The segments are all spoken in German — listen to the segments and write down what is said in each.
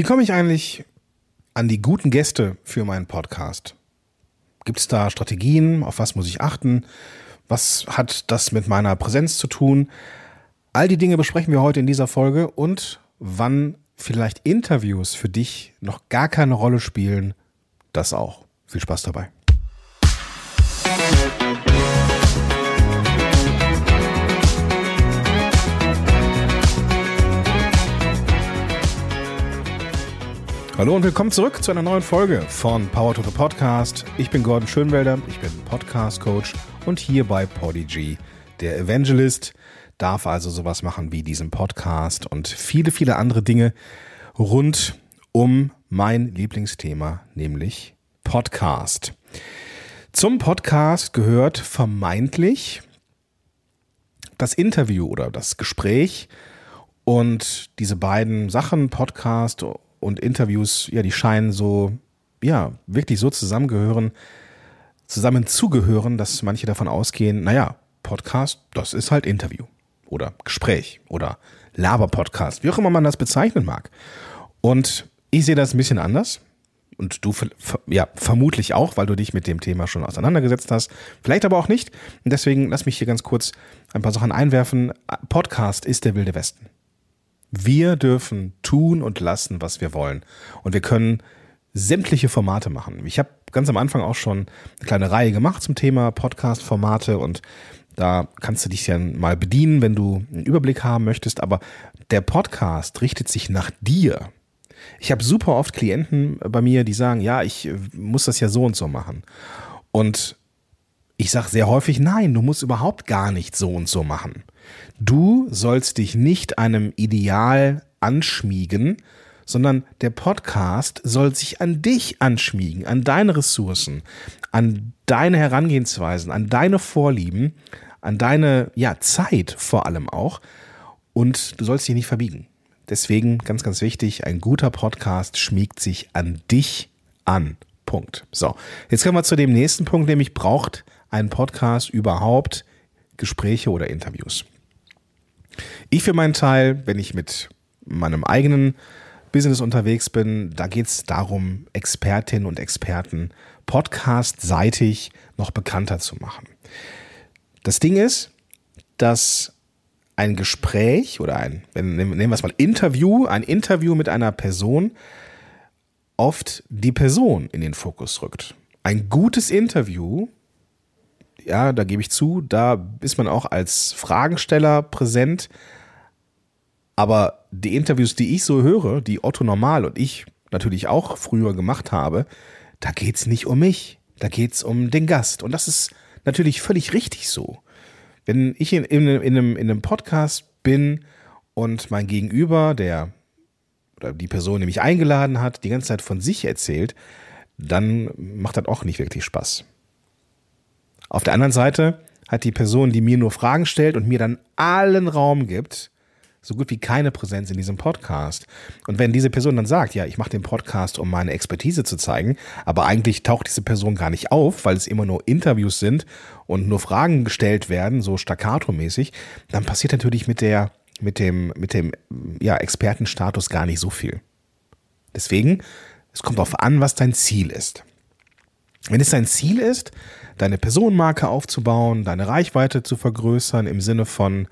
Wie komme ich eigentlich an die guten Gäste für meinen Podcast? Gibt es da Strategien? Auf was muss ich achten? Was hat das mit meiner Präsenz zu tun? All die Dinge besprechen wir heute in dieser Folge und wann vielleicht Interviews für dich noch gar keine Rolle spielen, das auch. Viel Spaß dabei. Hallo und willkommen zurück zu einer neuen Folge von Power to the Podcast. Ich bin Gordon Schönwelder, ich bin Podcast Coach und hier bei Podigy, der Evangelist, darf also sowas machen wie diesen Podcast und viele, viele andere Dinge rund um mein Lieblingsthema, nämlich Podcast. Zum Podcast gehört vermeintlich das Interview oder das Gespräch und diese beiden Sachen, Podcast und Interviews, ja, die scheinen so, ja, wirklich so zusammengehören, zusammen zugehören, dass manche davon ausgehen, naja, Podcast, das ist halt Interview oder Gespräch oder Laber-Podcast, wie auch immer man das bezeichnen mag. Und ich sehe das ein bisschen anders. Und du ja vermutlich auch, weil du dich mit dem Thema schon auseinandergesetzt hast. Vielleicht aber auch nicht. Und deswegen lass mich hier ganz kurz ein paar Sachen einwerfen. Podcast ist der wilde Westen. Wir dürfen tun und lassen, was wir wollen. Und wir können sämtliche Formate machen. Ich habe ganz am Anfang auch schon eine kleine Reihe gemacht zum Thema Podcast-Formate und da kannst du dich ja mal bedienen, wenn du einen Überblick haben möchtest. Aber der Podcast richtet sich nach dir. Ich habe super oft Klienten bei mir, die sagen, ja, ich muss das ja so und so machen. Und ich sage sehr häufig, nein, du musst überhaupt gar nicht so und so machen. Du sollst dich nicht einem Ideal anschmiegen, sondern der Podcast soll sich an dich anschmiegen, an deine Ressourcen, an deine Herangehensweisen, an deine Vorlieben, an deine ja, Zeit vor allem auch. Und du sollst dich nicht verbiegen. Deswegen ganz, ganz wichtig, ein guter Podcast schmiegt sich an dich an. Punkt. So, jetzt kommen wir zu dem nächsten Punkt, nämlich braucht ein Podcast überhaupt Gespräche oder Interviews? Ich für meinen Teil, wenn ich mit meinem eigenen Business unterwegs bin, da geht es darum, Expertinnen und Experten podcastseitig noch bekannter zu machen. Das Ding ist, dass ein Gespräch oder ein, nehmen wir es mal Interview, ein Interview mit einer Person oft die Person in den Fokus rückt. Ein gutes Interview ja, da gebe ich zu, da ist man auch als Fragensteller präsent. Aber die Interviews, die ich so höre, die Otto Normal und ich natürlich auch früher gemacht habe, da geht es nicht um mich. Da geht es um den Gast. Und das ist natürlich völlig richtig so. Wenn ich in, in, in, einem, in einem Podcast bin und mein Gegenüber, der oder die Person, die mich eingeladen hat, die ganze Zeit von sich erzählt, dann macht das auch nicht wirklich Spaß. Auf der anderen Seite hat die Person, die mir nur Fragen stellt und mir dann allen Raum gibt, so gut wie keine Präsenz in diesem Podcast. Und wenn diese Person dann sagt, ja, ich mache den Podcast, um meine Expertise zu zeigen, aber eigentlich taucht diese Person gar nicht auf, weil es immer nur Interviews sind und nur Fragen gestellt werden, so staccato-mäßig, dann passiert natürlich mit der, mit dem, mit dem, ja, Expertenstatus gar nicht so viel. Deswegen, es kommt darauf an, was dein Ziel ist. Wenn es dein Ziel ist, deine Personenmarke aufzubauen, deine Reichweite zu vergrößern im Sinne von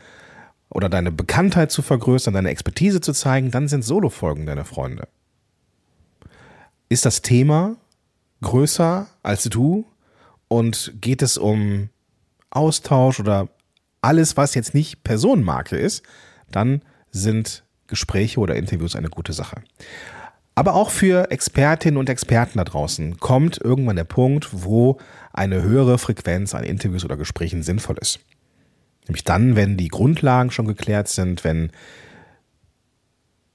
oder deine Bekanntheit zu vergrößern, deine Expertise zu zeigen, dann sind Solo-Folgen deine Freunde. Ist das Thema größer als du und geht es um Austausch oder alles, was jetzt nicht Personenmarke ist, dann sind Gespräche oder Interviews eine gute Sache. Aber auch für Expertinnen und Experten da draußen kommt irgendwann der Punkt, wo eine höhere Frequenz an Interviews oder Gesprächen sinnvoll ist. Nämlich dann, wenn die Grundlagen schon geklärt sind, wenn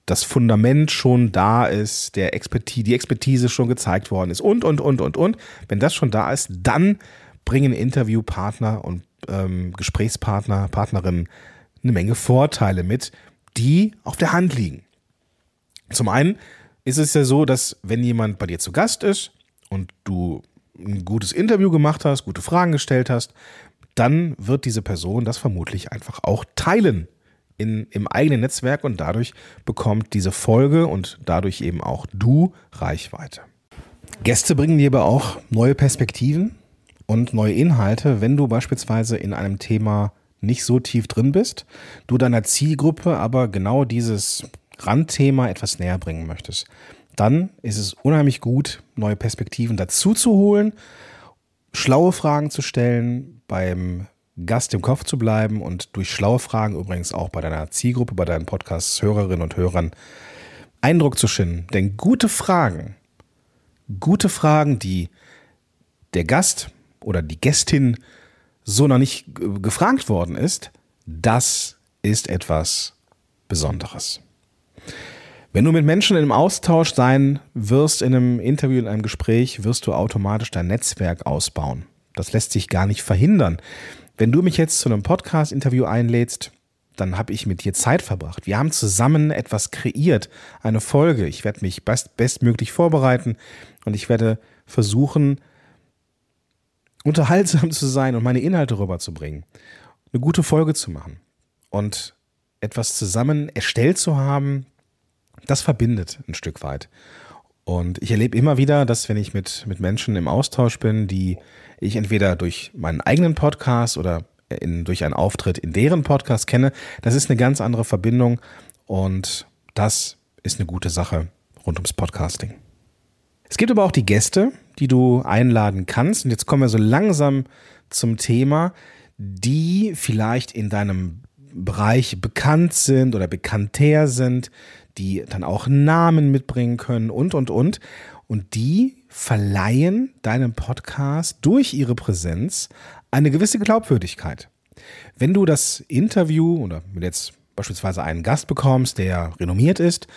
das Fundament schon da ist, der Expertise, die Expertise schon gezeigt worden ist und, und, und, und, und. Wenn das schon da ist, dann bringen Interviewpartner und ähm, Gesprächspartner, Partnerinnen eine Menge Vorteile mit, die auf der Hand liegen. Zum einen ist es ja so, dass wenn jemand bei dir zu Gast ist und du ein gutes Interview gemacht hast, gute Fragen gestellt hast, dann wird diese Person das vermutlich einfach auch teilen in, im eigenen Netzwerk und dadurch bekommt diese Folge und dadurch eben auch du Reichweite. Gäste bringen dir aber auch neue Perspektiven und neue Inhalte, wenn du beispielsweise in einem Thema nicht so tief drin bist, du deiner Zielgruppe aber genau dieses Randthema etwas näher bringen möchtest. Dann ist es unheimlich gut, neue Perspektiven dazu zu holen, schlaue Fragen zu stellen, beim Gast im Kopf zu bleiben und durch schlaue Fragen übrigens auch bei deiner Zielgruppe, bei deinen Podcast-Hörerinnen und Hörern Eindruck zu schinden. Denn gute Fragen, gute Fragen, die der Gast oder die Gästin so noch nicht gefragt worden ist, das ist etwas Besonderes. Wenn du mit Menschen im Austausch sein wirst, in einem Interview, in einem Gespräch, wirst du automatisch dein Netzwerk ausbauen. Das lässt sich gar nicht verhindern. Wenn du mich jetzt zu einem Podcast-Interview einlädst, dann habe ich mit dir Zeit verbracht. Wir haben zusammen etwas kreiert, eine Folge. Ich werde mich best bestmöglich vorbereiten und ich werde versuchen, unterhaltsam zu sein und meine Inhalte rüberzubringen, eine gute Folge zu machen und etwas zusammen erstellt zu haben, das verbindet ein Stück weit. Und ich erlebe immer wieder, dass wenn ich mit, mit Menschen im Austausch bin, die ich entweder durch meinen eigenen Podcast oder in, durch einen Auftritt in deren Podcast kenne, das ist eine ganz andere Verbindung und das ist eine gute Sache rund ums Podcasting. Es gibt aber auch die Gäste, die du einladen kannst. Und jetzt kommen wir so langsam zum Thema, die vielleicht in deinem Bereich bekannt sind oder bekannter sind, die dann auch Namen mitbringen können und, und, und. Und die verleihen deinem Podcast durch ihre Präsenz eine gewisse Glaubwürdigkeit. Wenn du das Interview oder jetzt beispielsweise einen Gast bekommst, der renommiert ist,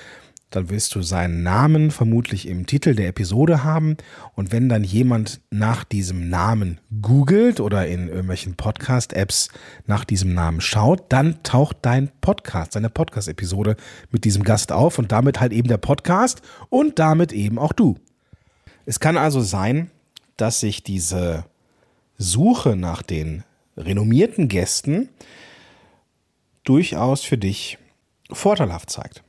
dann wirst du seinen Namen vermutlich im Titel der Episode haben. Und wenn dann jemand nach diesem Namen googelt oder in irgendwelchen Podcast-Apps nach diesem Namen schaut, dann taucht dein Podcast, deine Podcast-Episode mit diesem Gast auf und damit halt eben der Podcast und damit eben auch du. Es kann also sein, dass sich diese Suche nach den renommierten Gästen durchaus für dich vorteilhaft zeigt.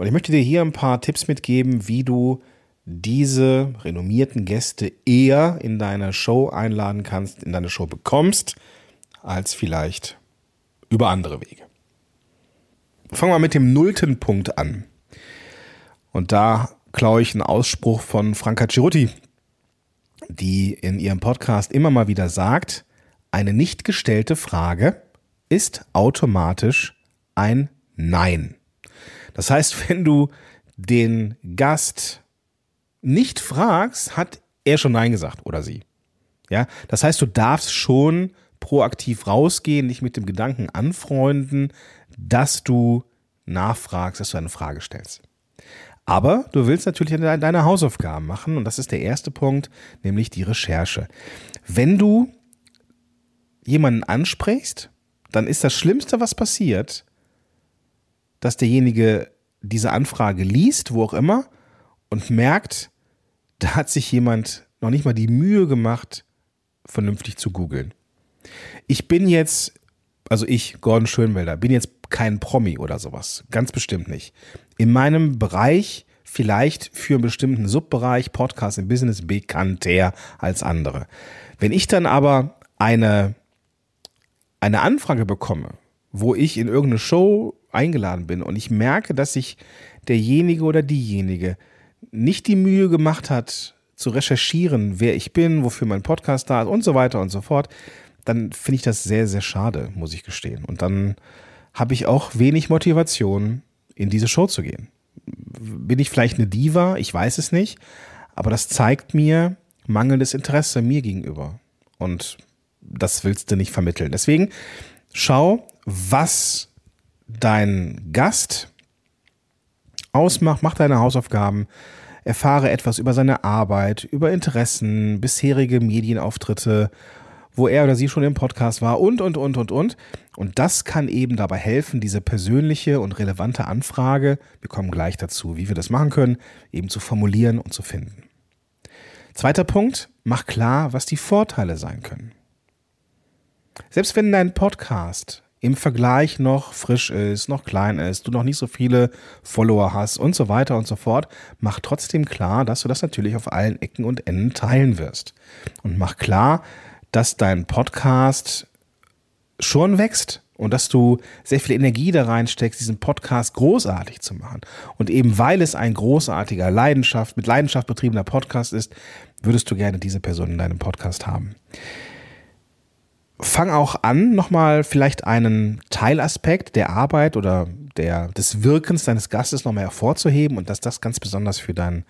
Und ich möchte dir hier ein paar Tipps mitgeben, wie du diese renommierten Gäste eher in deine Show einladen kannst, in deine Show bekommst, als vielleicht über andere Wege. Fangen wir mit dem nullten Punkt an. Und da klaue ich einen Ausspruch von Franka Ciruti, die in ihrem Podcast immer mal wieder sagt, eine nicht gestellte Frage ist automatisch ein Nein. Das heißt, wenn du den Gast nicht fragst, hat er schon Nein gesagt oder sie. Ja, das heißt, du darfst schon proaktiv rausgehen, dich mit dem Gedanken anfreunden, dass du nachfragst, dass du eine Frage stellst. Aber du willst natürlich deine Hausaufgaben machen und das ist der erste Punkt, nämlich die Recherche. Wenn du jemanden ansprichst, dann ist das Schlimmste, was passiert, dass derjenige diese Anfrage liest, wo auch immer, und merkt, da hat sich jemand noch nicht mal die Mühe gemacht, vernünftig zu googeln. Ich bin jetzt, also ich, Gordon Schönwelder, bin jetzt kein Promi oder sowas. Ganz bestimmt nicht. In meinem Bereich vielleicht für einen bestimmten Subbereich Podcast im Business bekannter als andere. Wenn ich dann aber eine, eine Anfrage bekomme, wo ich in irgendeine Show eingeladen bin und ich merke, dass sich derjenige oder diejenige nicht die Mühe gemacht hat, zu recherchieren, wer ich bin, wofür mein Podcast da ist und so weiter und so fort, dann finde ich das sehr, sehr schade, muss ich gestehen. Und dann habe ich auch wenig Motivation, in diese Show zu gehen. Bin ich vielleicht eine Diva? Ich weiß es nicht. Aber das zeigt mir mangelndes Interesse mir gegenüber. Und das willst du nicht vermitteln. Deswegen schau, was dein Gast ausmacht, mach deine Hausaufgaben, erfahre etwas über seine Arbeit, über Interessen, bisherige Medienauftritte, wo er oder sie schon im Podcast war und, und, und, und, und. Und das kann eben dabei helfen, diese persönliche und relevante Anfrage, wir kommen gleich dazu, wie wir das machen können, eben zu formulieren und zu finden. Zweiter Punkt, mach klar, was die Vorteile sein können. Selbst wenn dein Podcast im Vergleich noch frisch ist, noch klein ist, du noch nicht so viele Follower hast und so weiter und so fort, mach trotzdem klar, dass du das natürlich auf allen Ecken und Enden teilen wirst. Und mach klar, dass dein Podcast schon wächst und dass du sehr viel Energie da reinsteckst, diesen Podcast großartig zu machen. Und eben weil es ein großartiger Leidenschaft, mit Leidenschaft betriebener Podcast ist, würdest du gerne diese Person in deinem Podcast haben fang auch an, nochmal vielleicht einen Teilaspekt der Arbeit oder der, des Wirkens deines Gastes nochmal hervorzuheben und dass das ganz besonders für, dein,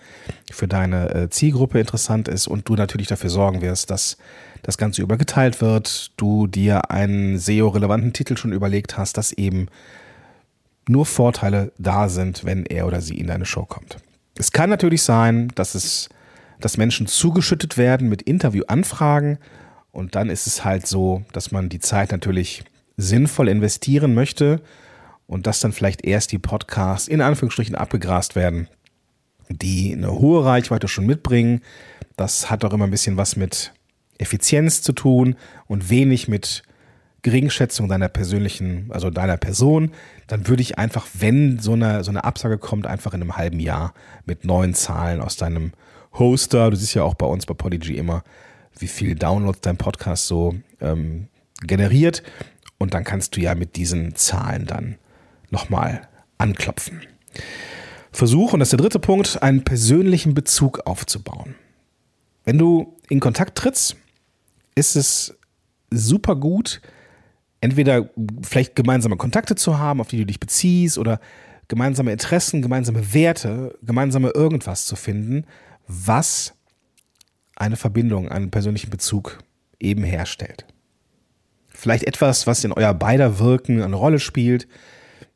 für deine äh, Zielgruppe interessant ist und du natürlich dafür sorgen wirst, dass das Ganze übergeteilt wird, du dir einen SEO-relevanten Titel schon überlegt hast, dass eben nur Vorteile da sind, wenn er oder sie in deine Show kommt. Es kann natürlich sein, dass es, dass Menschen zugeschüttet werden mit Interviewanfragen und dann ist es halt so, dass man die Zeit natürlich sinnvoll investieren möchte und dass dann vielleicht erst die Podcasts in Anführungsstrichen abgegrast werden, die eine hohe Reichweite schon mitbringen. Das hat auch immer ein bisschen was mit Effizienz zu tun und wenig mit Geringschätzung deiner persönlichen, also deiner Person, dann würde ich einfach, wenn so eine, so eine Absage kommt, einfach in einem halben Jahr mit neuen Zahlen aus deinem Hoster, du siehst ja auch bei uns bei Podigy immer, wie viel Downloads dein Podcast so ähm, generiert. Und dann kannst du ja mit diesen Zahlen dann nochmal anklopfen. Versuch, und das ist der dritte Punkt, einen persönlichen Bezug aufzubauen. Wenn du in Kontakt trittst, ist es super gut, entweder vielleicht gemeinsame Kontakte zu haben, auf die du dich beziehst, oder gemeinsame Interessen, gemeinsame Werte, gemeinsame irgendwas zu finden, was eine Verbindung, einen persönlichen Bezug eben herstellt. Vielleicht etwas, was in euer beider Wirken eine Rolle spielt,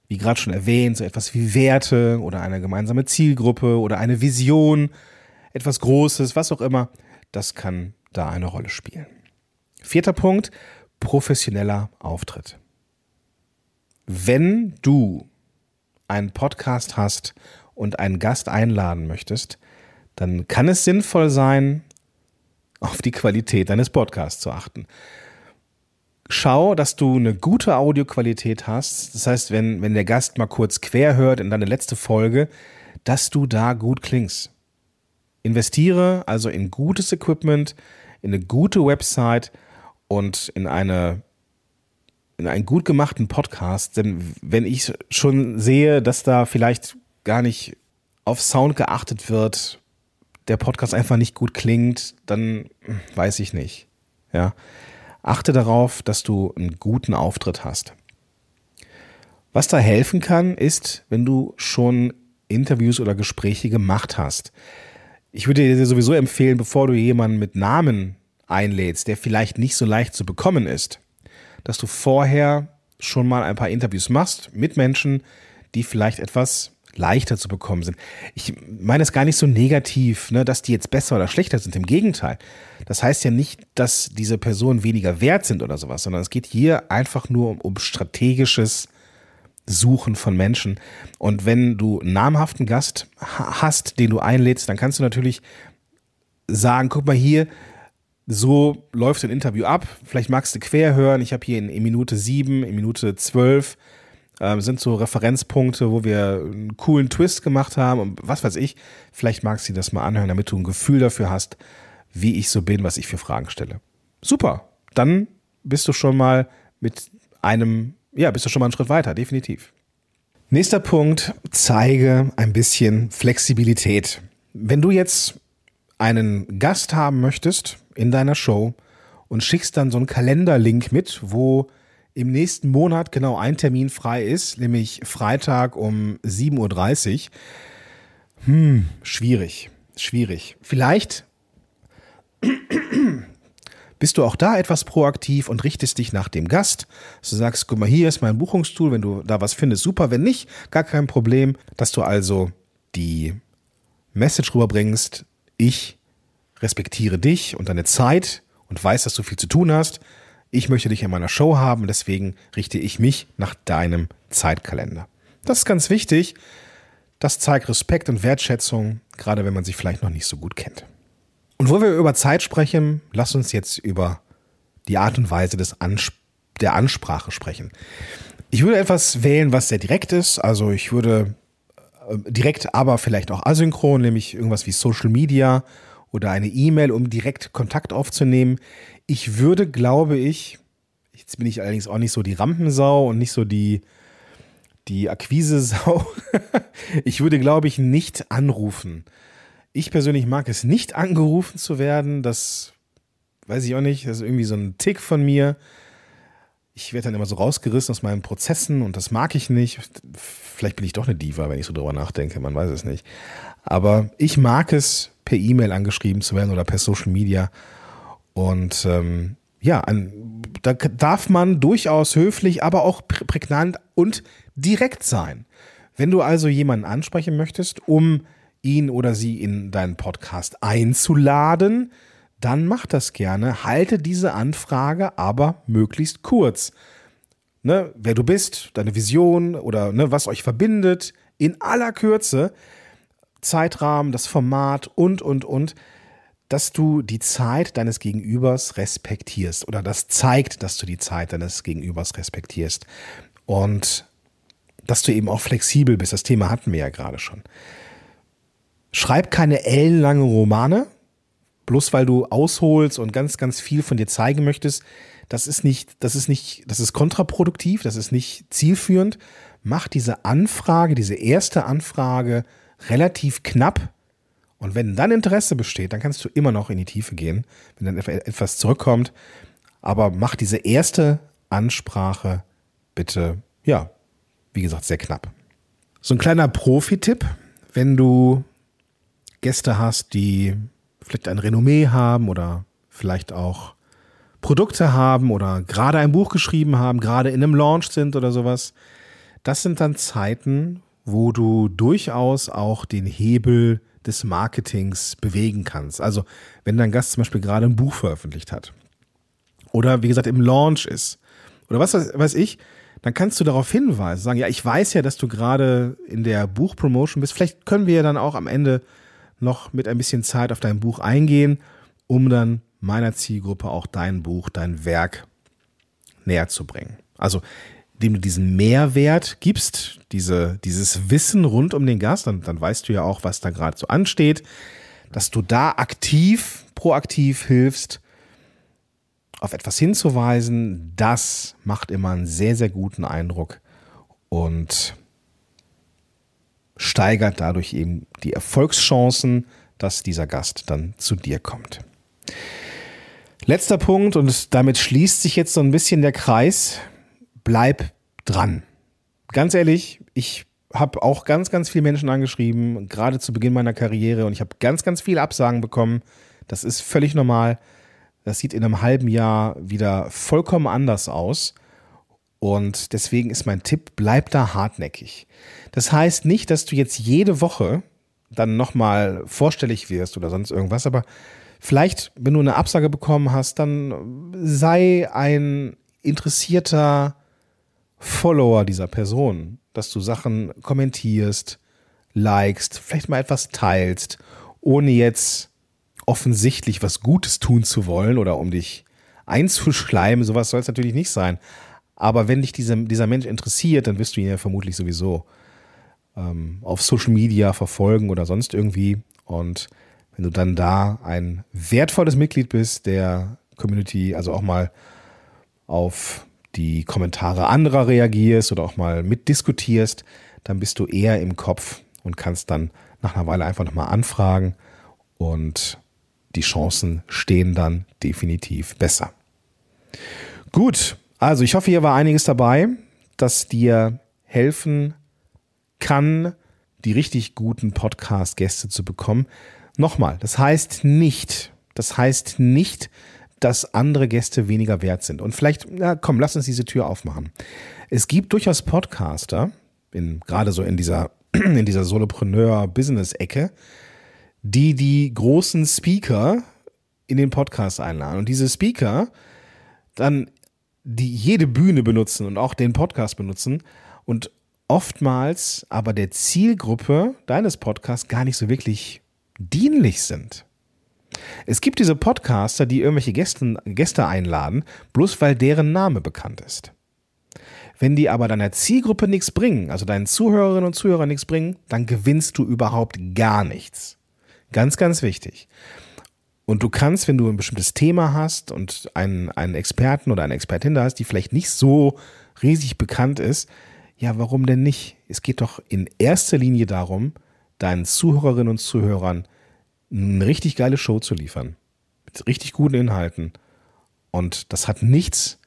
wie gerade schon erwähnt, so etwas wie Werte oder eine gemeinsame Zielgruppe oder eine Vision, etwas Großes, was auch immer, das kann da eine Rolle spielen. Vierter Punkt, professioneller Auftritt. Wenn du einen Podcast hast und einen Gast einladen möchtest, dann kann es sinnvoll sein, auf die Qualität deines Podcasts zu achten. Schau, dass du eine gute Audioqualität hast. Das heißt, wenn, wenn der Gast mal kurz quer hört in deine letzte Folge, dass du da gut klingst. Investiere also in gutes Equipment, in eine gute Website und in eine in einen gut gemachten Podcast, denn wenn ich schon sehe, dass da vielleicht gar nicht auf Sound geachtet wird, der Podcast einfach nicht gut klingt, dann weiß ich nicht. Ja. Achte darauf, dass du einen guten Auftritt hast. Was da helfen kann, ist, wenn du schon Interviews oder Gespräche gemacht hast. Ich würde dir sowieso empfehlen, bevor du jemanden mit Namen einlädst, der vielleicht nicht so leicht zu bekommen ist, dass du vorher schon mal ein paar Interviews machst mit Menschen, die vielleicht etwas leichter zu bekommen sind. Ich meine es gar nicht so negativ, ne, dass die jetzt besser oder schlechter sind. Im Gegenteil. Das heißt ja nicht, dass diese Personen weniger wert sind oder sowas, sondern es geht hier einfach nur um, um strategisches Suchen von Menschen. Und wenn du einen namhaften Gast hast, den du einlädst, dann kannst du natürlich sagen, guck mal hier, so läuft ein Interview ab. Vielleicht magst du quer hören. Ich habe hier in, in Minute sieben, in Minute zwölf ähm, sind so Referenzpunkte, wo wir einen coolen Twist gemacht haben und was weiß ich. Vielleicht magst du das mal anhören, damit du ein Gefühl dafür hast, wie ich so bin, was ich für Fragen stelle. Super. Dann bist du schon mal mit einem, ja, bist du schon mal einen Schritt weiter, definitiv. Nächster Punkt, zeige ein bisschen Flexibilität. Wenn du jetzt einen Gast haben möchtest in deiner Show und schickst dann so einen Kalenderlink mit, wo im nächsten Monat genau ein Termin frei ist, nämlich Freitag um 7.30 Uhr. Hm, schwierig, schwierig. Vielleicht bist du auch da etwas proaktiv und richtest dich nach dem Gast. du sagst, guck mal, hier ist mein Buchungstool, wenn du da was findest, super, wenn nicht, gar kein Problem, dass du also die Message rüberbringst, ich respektiere dich und deine Zeit und weiß, dass du viel zu tun hast ich möchte dich in meiner Show haben, deswegen richte ich mich nach deinem Zeitkalender. Das ist ganz wichtig. Das zeigt Respekt und Wertschätzung, gerade wenn man sich vielleicht noch nicht so gut kennt. Und wo wir über Zeit sprechen, lass uns jetzt über die Art und Weise des der Ansprache sprechen. Ich würde etwas wählen, was sehr direkt ist. Also ich würde äh, direkt, aber vielleicht auch asynchron, nämlich irgendwas wie Social Media oder eine E-Mail, um direkt Kontakt aufzunehmen. Ich würde, glaube ich, jetzt bin ich allerdings auch nicht so die Rampensau und nicht so die, die Akquise-Sau. ich würde, glaube ich, nicht anrufen. Ich persönlich mag es nicht angerufen zu werden. Das weiß ich auch nicht. Das ist irgendwie so ein Tick von mir. Ich werde dann immer so rausgerissen aus meinen Prozessen und das mag ich nicht. Vielleicht bin ich doch eine Diva, wenn ich so drüber nachdenke. Man weiß es nicht. Aber ich mag es, per E-Mail angeschrieben zu werden oder per Social Media. Und ähm, ja, an, da darf man durchaus höflich, aber auch prägnant und direkt sein. Wenn du also jemanden ansprechen möchtest, um ihn oder sie in deinen Podcast einzuladen, dann mach das gerne. Halte diese Anfrage aber möglichst kurz. Ne, wer du bist, deine Vision oder ne, was euch verbindet, in aller Kürze, Zeitrahmen, das Format und, und, und, dass du die Zeit deines Gegenübers respektierst oder das zeigt, dass du die Zeit deines Gegenübers respektierst. Und dass du eben auch flexibel bist. Das Thema hatten wir ja gerade schon. Schreib keine ellenlange Romane, bloß weil du ausholst und ganz, ganz viel von dir zeigen möchtest. Das ist nicht, das ist nicht, das ist kontraproduktiv, das ist nicht zielführend. Mach diese Anfrage, diese erste Anfrage relativ knapp. Und wenn dann Interesse besteht, dann kannst du immer noch in die Tiefe gehen, wenn dann etwas zurückkommt. Aber mach diese erste Ansprache bitte, ja, wie gesagt, sehr knapp. So ein kleiner Profi-Tipp, wenn du Gäste hast, die vielleicht ein Renommee haben oder vielleicht auch Produkte haben oder gerade ein Buch geschrieben haben, gerade in einem Launch sind oder sowas. Das sind dann Zeiten, wo du durchaus auch den Hebel des Marketings bewegen kannst. Also wenn dein Gast zum Beispiel gerade ein Buch veröffentlicht hat oder wie gesagt im Launch ist oder was weiß ich, dann kannst du darauf hinweisen, sagen, ja, ich weiß ja, dass du gerade in der Buchpromotion bist. Vielleicht können wir ja dann auch am Ende noch mit ein bisschen Zeit auf dein Buch eingehen, um dann meiner Zielgruppe auch dein Buch, dein Werk näher zu bringen. Also, indem du diesen Mehrwert gibst, diese, dieses Wissen rund um den Gast, dann, dann weißt du ja auch, was da gerade so ansteht, dass du da aktiv, proaktiv hilfst, auf etwas hinzuweisen, das macht immer einen sehr, sehr guten Eindruck und steigert dadurch eben die Erfolgschancen, dass dieser Gast dann zu dir kommt. Letzter Punkt, und damit schließt sich jetzt so ein bisschen der Kreis. Bleib dran. Ganz ehrlich, ich habe auch ganz, ganz viele Menschen angeschrieben, gerade zu Beginn meiner Karriere, und ich habe ganz, ganz viele Absagen bekommen. Das ist völlig normal. Das sieht in einem halben Jahr wieder vollkommen anders aus. Und deswegen ist mein Tipp, bleib da hartnäckig. Das heißt nicht, dass du jetzt jede Woche dann nochmal vorstellig wirst oder sonst irgendwas, aber vielleicht, wenn du eine Absage bekommen hast, dann sei ein interessierter Follower dieser Person, dass du Sachen kommentierst, likest, vielleicht mal etwas teilst, ohne jetzt offensichtlich was Gutes tun zu wollen oder um dich einzuschleimen. Sowas soll es natürlich nicht sein. Aber wenn dich dieser, dieser Mensch interessiert, dann wirst du ihn ja vermutlich sowieso ähm, auf Social Media verfolgen oder sonst irgendwie. Und wenn du dann da ein wertvolles Mitglied bist der Community, also auch mal auf die Kommentare anderer reagierst oder auch mal mitdiskutierst, dann bist du eher im Kopf und kannst dann nach einer Weile einfach nochmal anfragen und die Chancen stehen dann definitiv besser. Gut, also ich hoffe, hier war einiges dabei, das dir helfen kann, die richtig guten Podcast-Gäste zu bekommen. Nochmal, das heißt nicht, das heißt nicht, dass andere Gäste weniger wert sind. Und vielleicht, na komm, lass uns diese Tür aufmachen. Es gibt durchaus Podcaster, in, gerade so in dieser, in dieser Solopreneur-Business-Ecke, die die großen Speaker in den Podcast einladen. Und diese Speaker dann die jede Bühne benutzen und auch den Podcast benutzen und oftmals aber der Zielgruppe deines Podcasts gar nicht so wirklich dienlich sind. Es gibt diese Podcaster, die irgendwelche Gäste, Gäste einladen, bloß weil deren Name bekannt ist. Wenn die aber deiner Zielgruppe nichts bringen, also deinen Zuhörerinnen und Zuhörern nichts bringen, dann gewinnst du überhaupt gar nichts. Ganz, ganz wichtig. Und du kannst, wenn du ein bestimmtes Thema hast und einen, einen Experten oder eine Expertin da hast, die vielleicht nicht so riesig bekannt ist, ja, warum denn nicht? Es geht doch in erster Linie darum, deinen Zuhörerinnen und Zuhörern eine richtig geile Show zu liefern. Mit richtig guten Inhalten. Und das hat nichts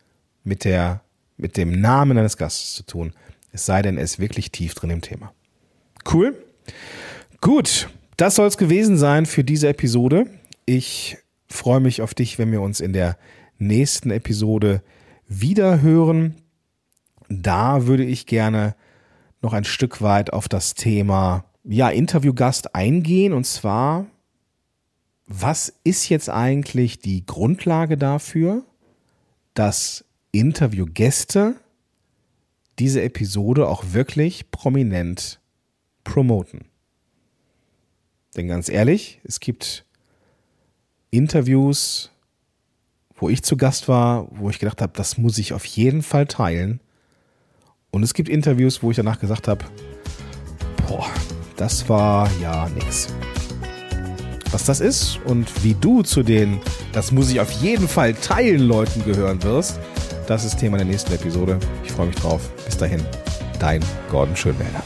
mit der, mit dem Namen deines Gastes zu tun. Es sei denn, er ist wirklich tief drin im Thema. Cool. Gut. Das soll es gewesen sein für diese Episode. Ich freue mich auf dich, wenn wir uns in der nächsten Episode wieder hören. Da würde ich gerne noch ein Stück weit auf das Thema ja, Interviewgast eingehen und zwar was ist jetzt eigentlich die Grundlage dafür, dass Interviewgäste diese Episode auch wirklich prominent promoten? Denn ganz ehrlich, es gibt Interviews, wo ich zu Gast war, wo ich gedacht habe, das muss ich auf jeden Fall teilen. Und es gibt Interviews, wo ich danach gesagt habe, boah, das war ja nix. Was das ist und wie du zu den, das muss ich auf jeden Fall teilen, Leuten gehören wirst, das ist Thema der nächsten Episode. Ich freue mich drauf. Bis dahin, dein Gordon Schönwälder.